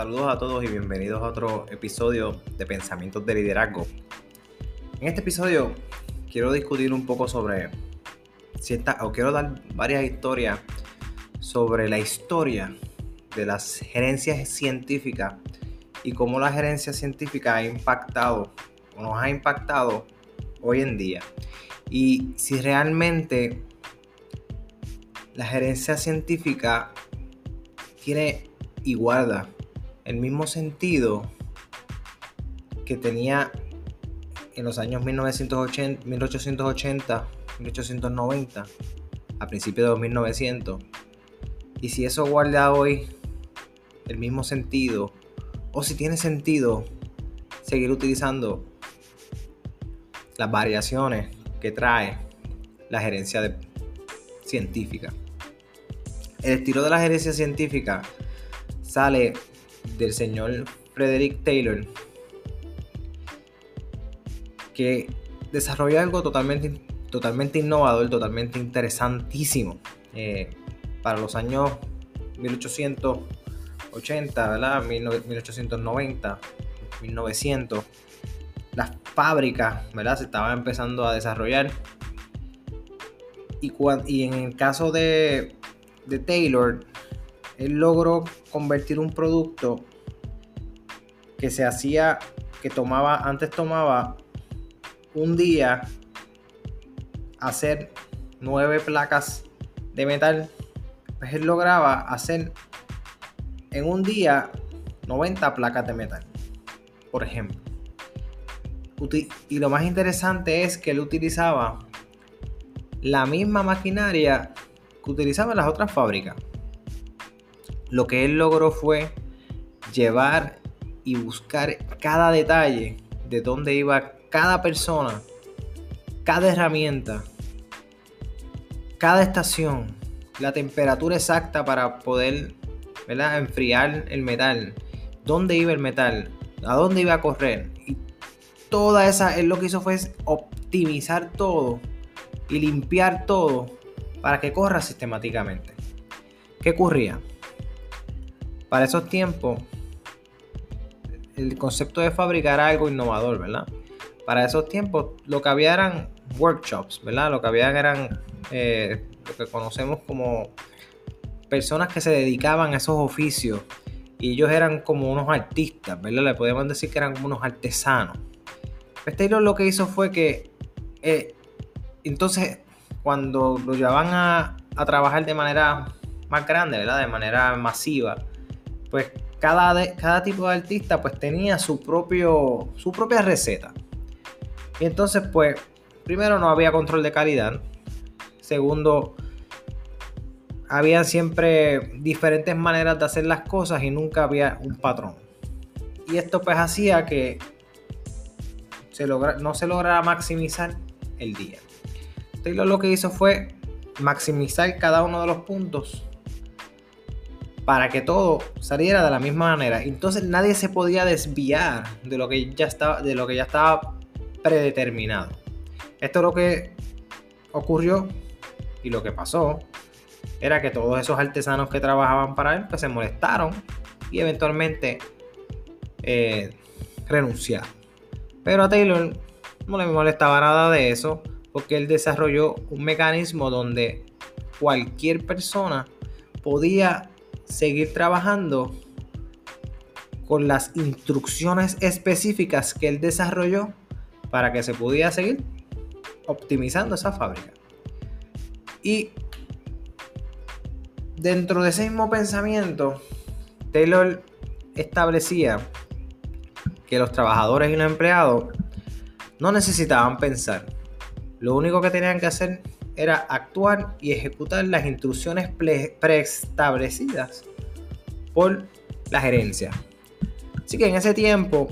Saludos a todos y bienvenidos a otro episodio de Pensamientos de Liderazgo. En este episodio quiero discutir un poco sobre cierta, o quiero dar varias historias sobre la historia de las gerencias científicas y cómo la gerencia científica ha impactado o nos ha impactado hoy en día. Y si realmente la gerencia científica tiene y guarda el mismo sentido que tenía en los años 1980, 1880, 1890, a principios de 1900. Y si eso guarda hoy el mismo sentido, o si tiene sentido seguir utilizando las variaciones que trae la gerencia científica. El estilo de la gerencia científica sale del señor Frederick Taylor, que desarrolla algo totalmente, totalmente innovador, totalmente interesantísimo. Eh, para los años 1880, ¿verdad? 1890, 1900, las fábricas, ¿verdad? Se estaban empezando a desarrollar. Y, y en el caso de, de Taylor, él logró convertir un producto que se hacía, que tomaba, antes tomaba un día hacer nueve placas de metal, pues él lograba hacer en un día 90 placas de metal, por ejemplo. Y lo más interesante es que él utilizaba la misma maquinaria que utilizaban las otras fábricas lo que él logró fue llevar y buscar cada detalle de dónde iba cada persona, cada herramienta, cada estación, la temperatura exacta para poder enfriar el metal, dónde iba el metal, a dónde iba a correr. Y toda esa, él lo que hizo fue optimizar todo y limpiar todo para que corra sistemáticamente. ¿Qué ocurría? Para esos tiempos, el concepto de fábrica era algo innovador, ¿verdad? Para esos tiempos, lo que había eran workshops, ¿verdad? Lo que había eran eh, lo que conocemos como personas que se dedicaban a esos oficios y ellos eran como unos artistas, ¿verdad? Le podemos decir que eran como unos artesanos. Pues Taylor lo que hizo fue que, eh, entonces, cuando lo llevaban a, a, trabajar de manera más grande, ¿verdad? De manera masiva, pues cada, cada tipo de artista pues tenía su, propio, su propia receta. Y entonces pues, primero no había control de calidad. Segundo, había siempre diferentes maneras de hacer las cosas y nunca había un patrón. Y esto pues hacía que se logra, no se lograra maximizar el día. Taylor lo que hizo fue maximizar cada uno de los puntos para que todo saliera de la misma manera. Entonces nadie se podía desviar de lo que ya estaba, de lo que ya estaba predeterminado. Esto es lo que ocurrió y lo que pasó era que todos esos artesanos que trabajaban para él pues se molestaron y eventualmente eh, renunciaron. Pero a Taylor no le molestaba nada de eso porque él desarrolló un mecanismo donde cualquier persona podía seguir trabajando con las instrucciones específicas que él desarrolló para que se pudiera seguir optimizando esa fábrica. Y dentro de ese mismo pensamiento, Taylor establecía que los trabajadores y los empleados no necesitaban pensar. Lo único que tenían que hacer era actuar y ejecutar las instrucciones preestablecidas por la gerencia. Así que en ese tiempo,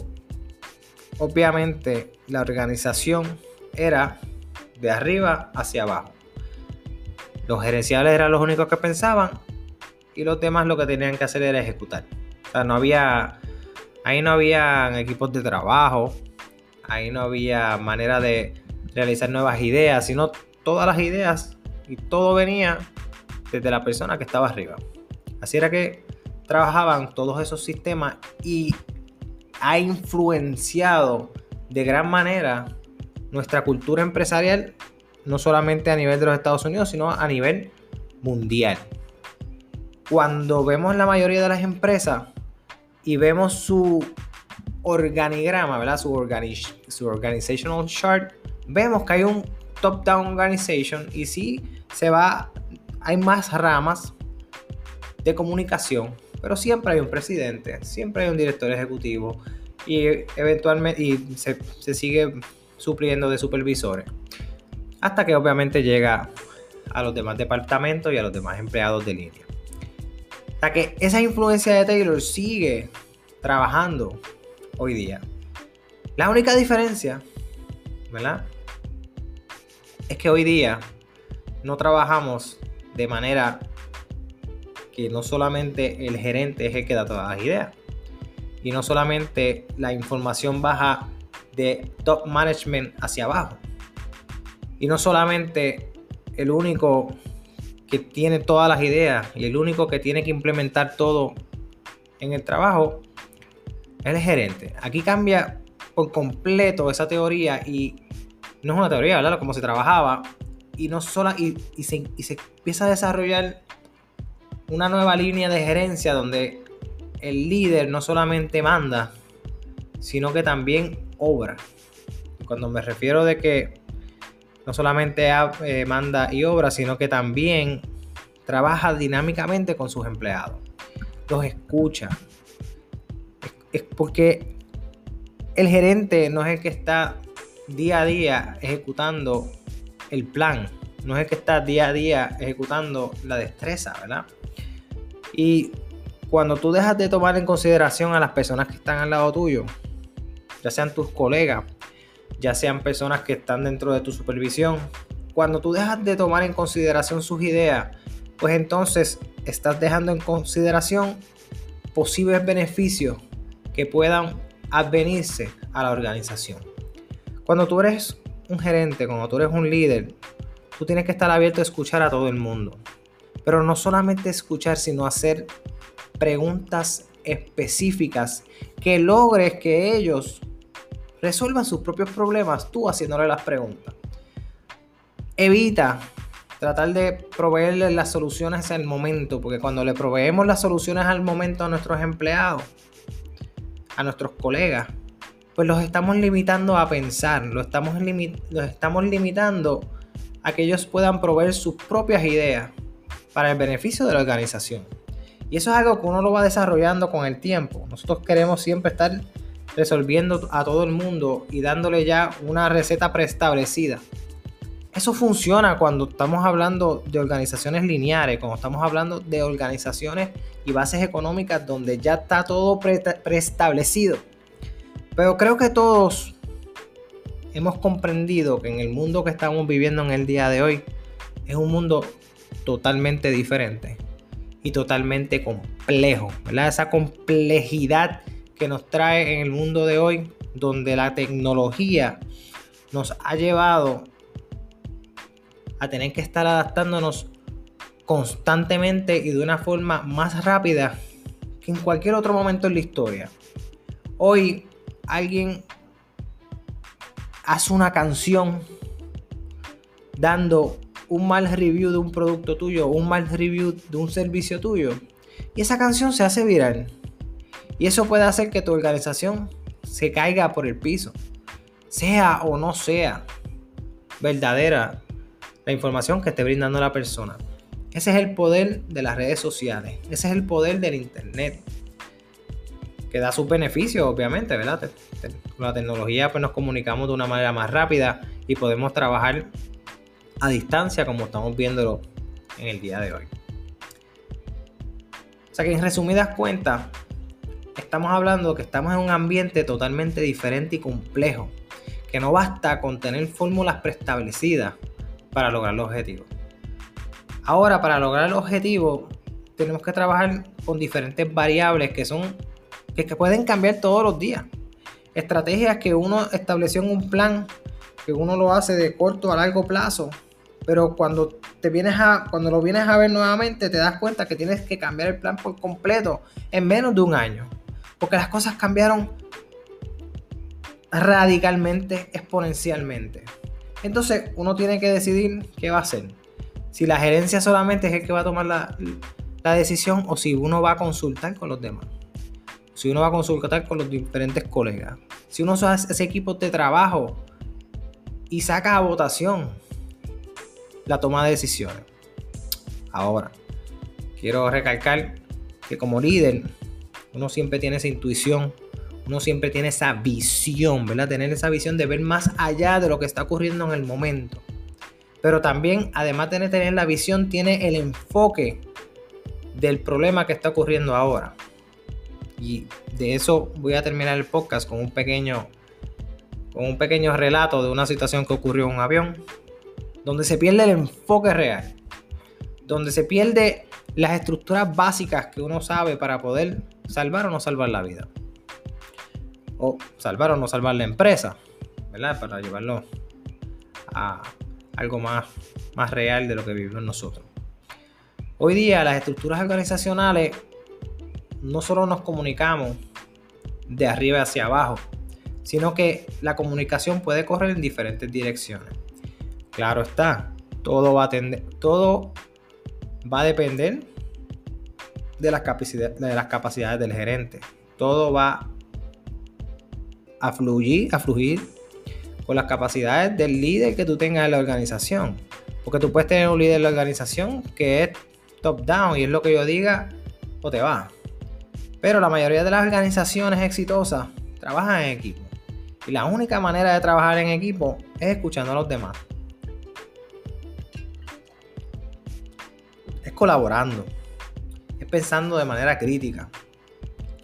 obviamente, la organización era de arriba hacia abajo. Los gerenciales eran los únicos que pensaban y los demás lo que tenían que hacer era ejecutar. O sea, no había, ahí no había equipos de trabajo, ahí no había manera de realizar nuevas ideas, sino todas las ideas y todo venía desde la persona que estaba arriba. Así era que trabajaban todos esos sistemas y ha influenciado de gran manera nuestra cultura empresarial, no solamente a nivel de los Estados Unidos, sino a nivel mundial. Cuando vemos la mayoría de las empresas y vemos su organigrama, su organizational chart, vemos que hay un top-down organization y sí se va, hay más ramas de comunicación, pero siempre hay un presidente, siempre hay un director ejecutivo y eventualmente y se, se sigue supliendo de supervisores. Hasta que obviamente llega a los demás departamentos y a los demás empleados de línea. Hasta que esa influencia de Taylor sigue trabajando hoy día. La única diferencia, ¿verdad? Es que hoy día no trabajamos de manera que no solamente el gerente es el que da todas las ideas. Y no solamente la información baja de top management hacia abajo. Y no solamente el único que tiene todas las ideas y el único que tiene que implementar todo en el trabajo es el gerente. Aquí cambia por completo esa teoría y no es una teoría, ¿verdad? Como se trabajaba y no solo y, se, y se empieza a desarrollar una nueva línea de gerencia donde el líder no solamente manda, sino que también obra. Cuando me refiero de que no solamente eh, manda y obra, sino que también trabaja dinámicamente con sus empleados. Los escucha. Es, porque el gerente no es el que está día a día ejecutando el plan, no es que está día a día ejecutando la destreza, ¿verdad? Y cuando tú dejas de tomar en consideración a las personas que están al lado tuyo, ya sean tus colegas, ya sean personas que están dentro de tu supervisión, cuando tú dejas de tomar en consideración sus ideas, pues entonces estás dejando en consideración posibles beneficios que puedan advenirse a la organización. Cuando tú eres un gerente, cuando tú eres un líder, tú tienes que estar abierto a escuchar a todo el mundo. Pero no solamente escuchar, sino hacer preguntas específicas que logres que ellos resuelvan sus propios problemas tú haciéndole las preguntas. Evita tratar de proveerles las soluciones al momento, porque cuando le proveemos las soluciones al momento a nuestros empleados, a nuestros colegas, pues los estamos limitando a pensar, los estamos, los estamos limitando a que ellos puedan proveer sus propias ideas para el beneficio de la organización. Y eso es algo que uno lo va desarrollando con el tiempo. Nosotros queremos siempre estar resolviendo a todo el mundo y dándole ya una receta preestablecida. Eso funciona cuando estamos hablando de organizaciones lineares, cuando estamos hablando de organizaciones y bases económicas donde ya está todo preestablecido. Pero creo que todos hemos comprendido que en el mundo que estamos viviendo en el día de hoy es un mundo totalmente diferente y totalmente complejo, ¿verdad? Esa complejidad que nos trae en el mundo de hoy, donde la tecnología nos ha llevado a tener que estar adaptándonos constantemente y de una forma más rápida que en cualquier otro momento en la historia. Hoy alguien hace una canción dando un mal review de un producto tuyo un mal review de un servicio tuyo y esa canción se hace viral. Y eso puede hacer que tu organización se caiga por el piso. Sea o no sea verdadera la información que esté brindando la persona. Ese es el poder de las redes sociales. Ese es el poder del Internet. Que da sus beneficios, obviamente, ¿verdad? Con la tecnología pues nos comunicamos de una manera más rápida y podemos trabajar a distancia como estamos viéndolo en el día de hoy. O sea que en resumidas cuentas, estamos hablando que estamos en un ambiente totalmente diferente y complejo, que no basta con tener fórmulas preestablecidas para lograr los objetivos. Ahora, para lograr el objetivo, tenemos que trabajar con diferentes variables que son que, pueden cambiar todos los días. Estrategias que uno estableció en un plan, que uno lo hace de corto a largo plazo, Pero cuando te vienes a, cuando lo vienes a ver nuevamente, te das cuenta que tienes que cambiar el plan por completo en menos de un año. Porque las cosas cambiaron radicalmente, exponencialmente. Entonces uno tiene que decidir qué va a hacer. Si la gerencia solamente es el que va a tomar la, la decisión o si uno va a consultar con los demás. Si uno va a consultar con los diferentes colegas. Si uno hace ese equipo de trabajo y saca a votación la toma de decisiones. Ahora, quiero recalcar que como líder, uno siempre tiene esa intuición, uno siempre tiene esa visión, ¿verdad? Tener esa visión de ver más allá de lo que está ocurriendo en el momento. Pero también, además de tener la visión, tiene el enfoque del problema que está ocurriendo ahora. Y de eso voy a terminar el podcast con un pequeño con un pequeño relato de una situación que ocurrió en un avión, donde se pierde el enfoque real, donde se pierde las estructuras básicas que uno sabe para poder salvar o no salvar la vida. O salvar o no salvar la empresa, ¿verdad? Para llevarlo a algo más, más real de lo que vivimos nosotros. Hoy día las estructuras organizacionales no solo nos comunicamos de arriba hacia abajo, sino que la comunicación puede correr en diferentes direcciones. Claro está, todo va a, todo va a depender de las, de las capacidades del gerente. Todo va a fluir, a fluir con las capacidades del líder que tú tengas en la organización. Porque tú puedes tener un líder en la organización que es top down y es lo que yo diga o te va. Pero la mayoría de las organizaciones exitosas trabajan en equipo. Y la única manera de trabajar en equipo es escuchando a los demás. Es colaborando. Es pensando de manera crítica.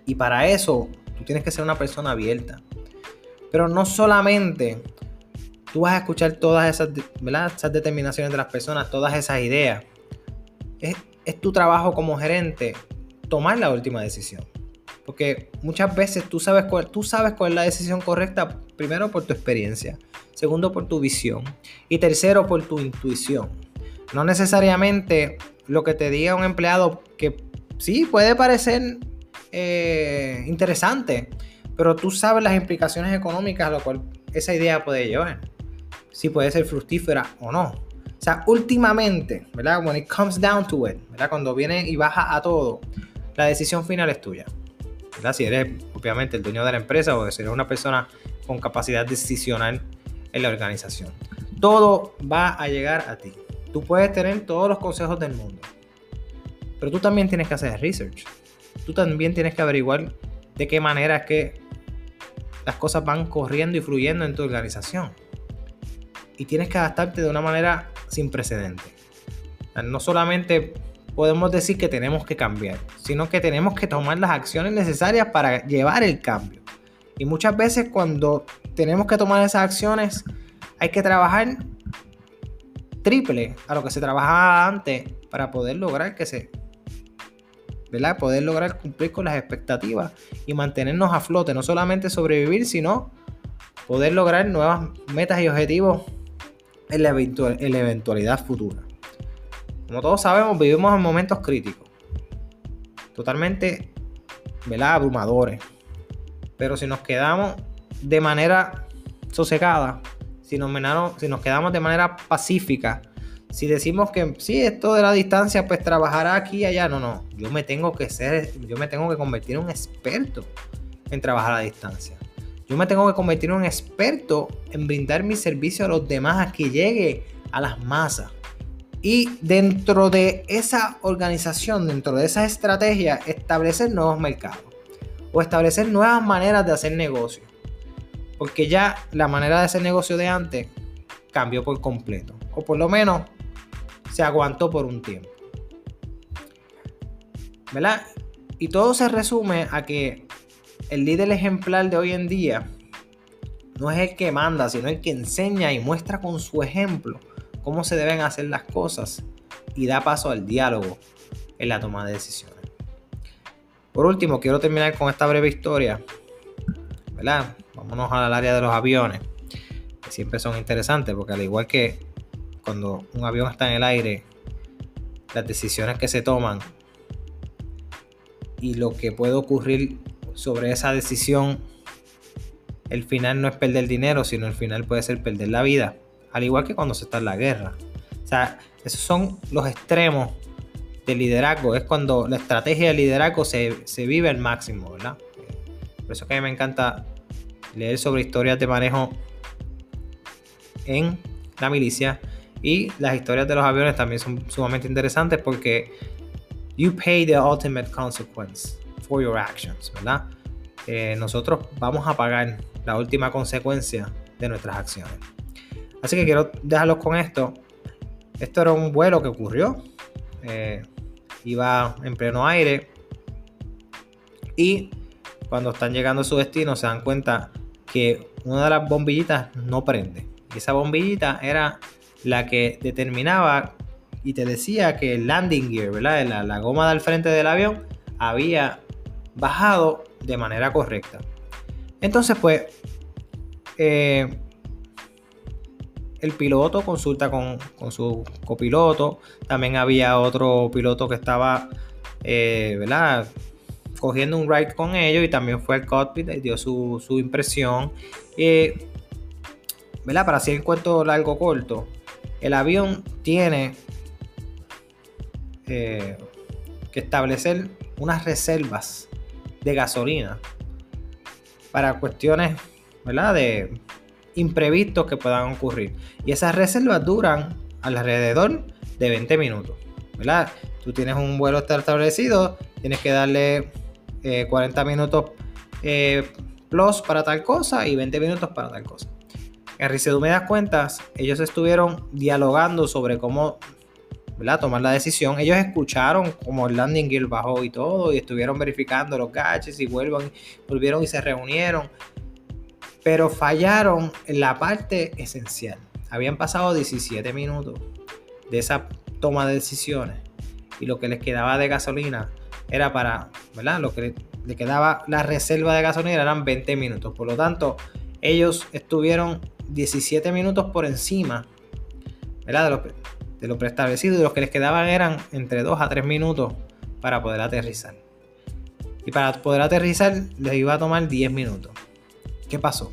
Y para eso tú tienes que ser una persona abierta. Pero no solamente tú vas a escuchar todas esas, esas determinaciones de las personas, todas esas ideas es, tu trabajo como gerente tomar la última decisión. Porque muchas veces tú sabes, cuál, tú sabes cuál es la decisión correcta, primero por tu experiencia, segundo por tu visión y tercero por tu intuición. No necesariamente lo que te diga un empleado que sí puede parecer eh, interesante, pero tú sabes las implicaciones económicas a lo cual esa idea puede llevar. Si puede ser fructífera o no. O sea, últimamente, ¿verdad? When it comes down to it, ¿verdad? Cuando viene y baja a todo, la decisión final es tuya. Si eres, obviamente, el dueño de la empresa o si eres una persona con capacidad decisional en la organización. Todo va a llegar a ti. Tú puedes tener todos los consejos del mundo. Pero tú también tienes que hacer research. Tú también tienes que averiguar de qué manera es que las cosas van corriendo y fluyendo en tu organización. Y tienes que adaptarte de una manera sin precedentes. No solamente podemos decir que tenemos que cambiar, sino que tenemos que tomar las acciones necesarias para llevar el cambio. Y muchas veces cuando tenemos que tomar esas acciones, hay que trabajar triple a lo que se trabajaba antes para poder lograr que se ¿verdad? Poder lograr cumplir con las expectativas y mantenernos a flote, no solamente sobrevivir, sino poder lograr nuevas metas y objetivos en la, eventualidad futura. Como todos sabemos, vivimos en momentos críticos, totalmente abrumadores. Pero si nos quedamos de manera sosegada, si nos, si nos quedamos de manera pacífica, si decimos que sí, esto de la distancia, pues trabajará aquí y allá, no, no. Yo me tengo que ser, yo me tengo que convertir en un experto en trabajar a distancia. Yo me tengo que convertir en un experto en brindar mi servicio a los demás, a que llegue a las masas. Y dentro de esa organización, dentro de esa estrategia, establecer nuevos mercados o establecer nuevas maneras de hacer negocio. Porque ya la manera de hacer negocio de antes cambió por completo. O por lo menos se aguantó por un tiempo. ¿Verdad? Y todo se resume a que el líder ejemplar de hoy en día no es el que manda, sino el que enseña y muestra con su ejemplo cómo se deben hacer las cosas y da paso al diálogo en la toma de decisiones. Por último, quiero terminar con esta breve historia. ¿Verdad? Vámonos al área de los aviones, que siempre son interesantes porque al igual que cuando un avión está en el aire, las decisiones que se toman y lo que puede ocurrir sobre esa decisión, el final no es perder dinero, sino el final puede ser perder la vida, al igual que cuando se está en la guerra. O sea, esos son los extremos del liderazgo, es cuando la estrategia de liderazgo se, se vive al máximo, ¿verdad? Por eso que a mí me encanta leer sobre historias de manejo en la milicia y las historias de los aviones también son sumamente interesantes porque you pay the ultimate consequence for your actions, ¿verdad? Eh, nosotros vamos a pagar la última consecuencia de nuestras acciones. Así que quiero dejarlos con esto. Esto era un vuelo que ocurrió. Eh, iba en pleno aire. Y cuando están llegando a su destino se dan cuenta que una de las bombillitas no prende. Y esa bombillita era la que determinaba y te decía que el landing gear, ¿verdad? La, goma del frente del avión había bajado de manera correcta. Entonces, pues, eh, el piloto consulta con, su copiloto. También había otro piloto que estaba, eh, ¿verdad? Cogiendo un ride con ellos y también fue al cockpit y dio su, impresión. Eh. Para hacer el cuento largo corto, el avión tiene eh, que establecer unas reservas de gasolina para cuestiones ¿verdad? de imprevistos que puedan ocurrir. Y esas reservas duran alrededor de 20 minutos. Tú tienes un vuelo establecido, tienes que darle 40 eh, minutos eh, plus para tal cosa y 20 minutos para tal cosa. En si me das cuentas, ellos estuvieron dialogando sobre cómo tomar la decisión. Ellos escucharon como el landing gear bajó y todo, y estuvieron verificando los gadgets y vuelvan, volvieron y se reunieron. Pero fallaron en la parte esencial. Habían pasado 17 minutos de esa toma de decisiones y lo que les quedaba de gasolina era para, ¿verdad? Lo que le quedaba la reserva de gasolina eran 20 minutos. Por lo tanto, ellos estuvieron 17 minutos por encima. De, lo, de lo preestablecido y los que les quedaban eran entre 2 a 3 minutos para poder aterrizar. Y para poder aterrizar les iba a tomar 10 minutos. ¿Qué pasó?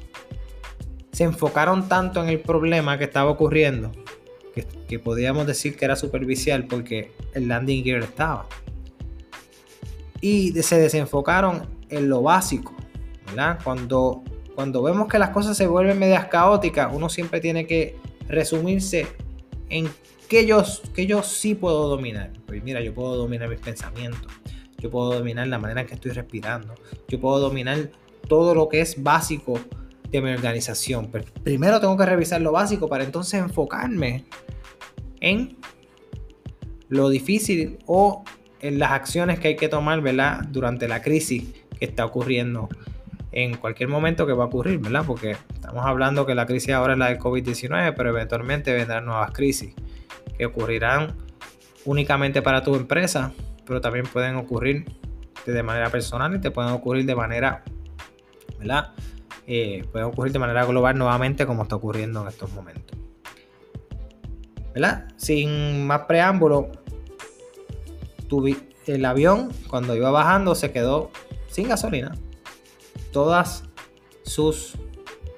Se enfocaron tanto en el problema que estaba ocurriendo que, que podíamos decir que era superficial porque el landing gear estaba. Y se desenfocaron en lo básico. Cuando cuando vemos que las cosas se vuelven medias caóticas, uno siempre tiene que resumirse en qué yo, que yo sí puedo dominar. Pues mira, yo puedo dominar mis pensamientos, yo puedo dominar la manera en que estoy respirando, yo puedo dominar todo lo que es básico de mi organización. Pero primero tengo que revisar lo básico para entonces enfocarme en lo difícil o en las acciones que hay que tomar ¿verdad? durante la crisis que está ocurriendo en cualquier momento que va a ocurrir, ¿verdad? Porque estamos hablando que la crisis ahora es la del COVID-19, pero eventualmente vendrán nuevas crisis que ocurrirán únicamente para tu empresa, pero también pueden ocurrir de manera personal y te pueden ocurrir de manera, ¿verdad? Eh, pueden ocurrir de manera global nuevamente como está ocurriendo en estos momentos. ¿Verdad? Sin más preámbulo, el avión cuando iba bajando se quedó sin gasolina todas sus,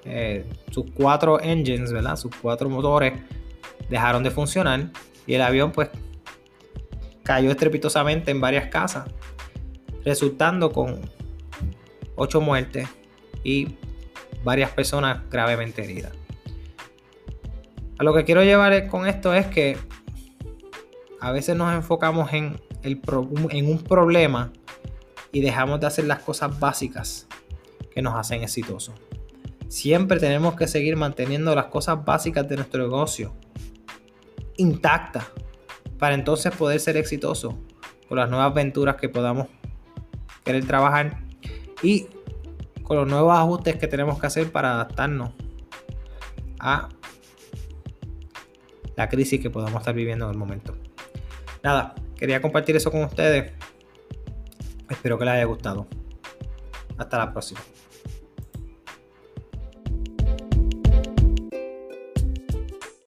eh, sus cuatro engines, ¿verdad? Sus cuatro motores dejaron de funcionar y el avión pues cayó estrepitosamente en varias casas, resultando con ocho muertes y varias personas gravemente heridas. A lo que quiero llevar con esto es que a veces nos enfocamos en, el en un problema y dejamos de hacer las cosas básicas que nos hacen exitosos. Siempre tenemos que seguir manteniendo las cosas básicas de nuestro negocio intactas para entonces poder ser exitosos con las nuevas aventuras que podamos querer trabajar y con los nuevos ajustes que tenemos que hacer para adaptarnos a la crisis que podamos estar viviendo en el momento. Nada, quería compartir eso con ustedes. Espero que les haya gustado. Hasta la próxima.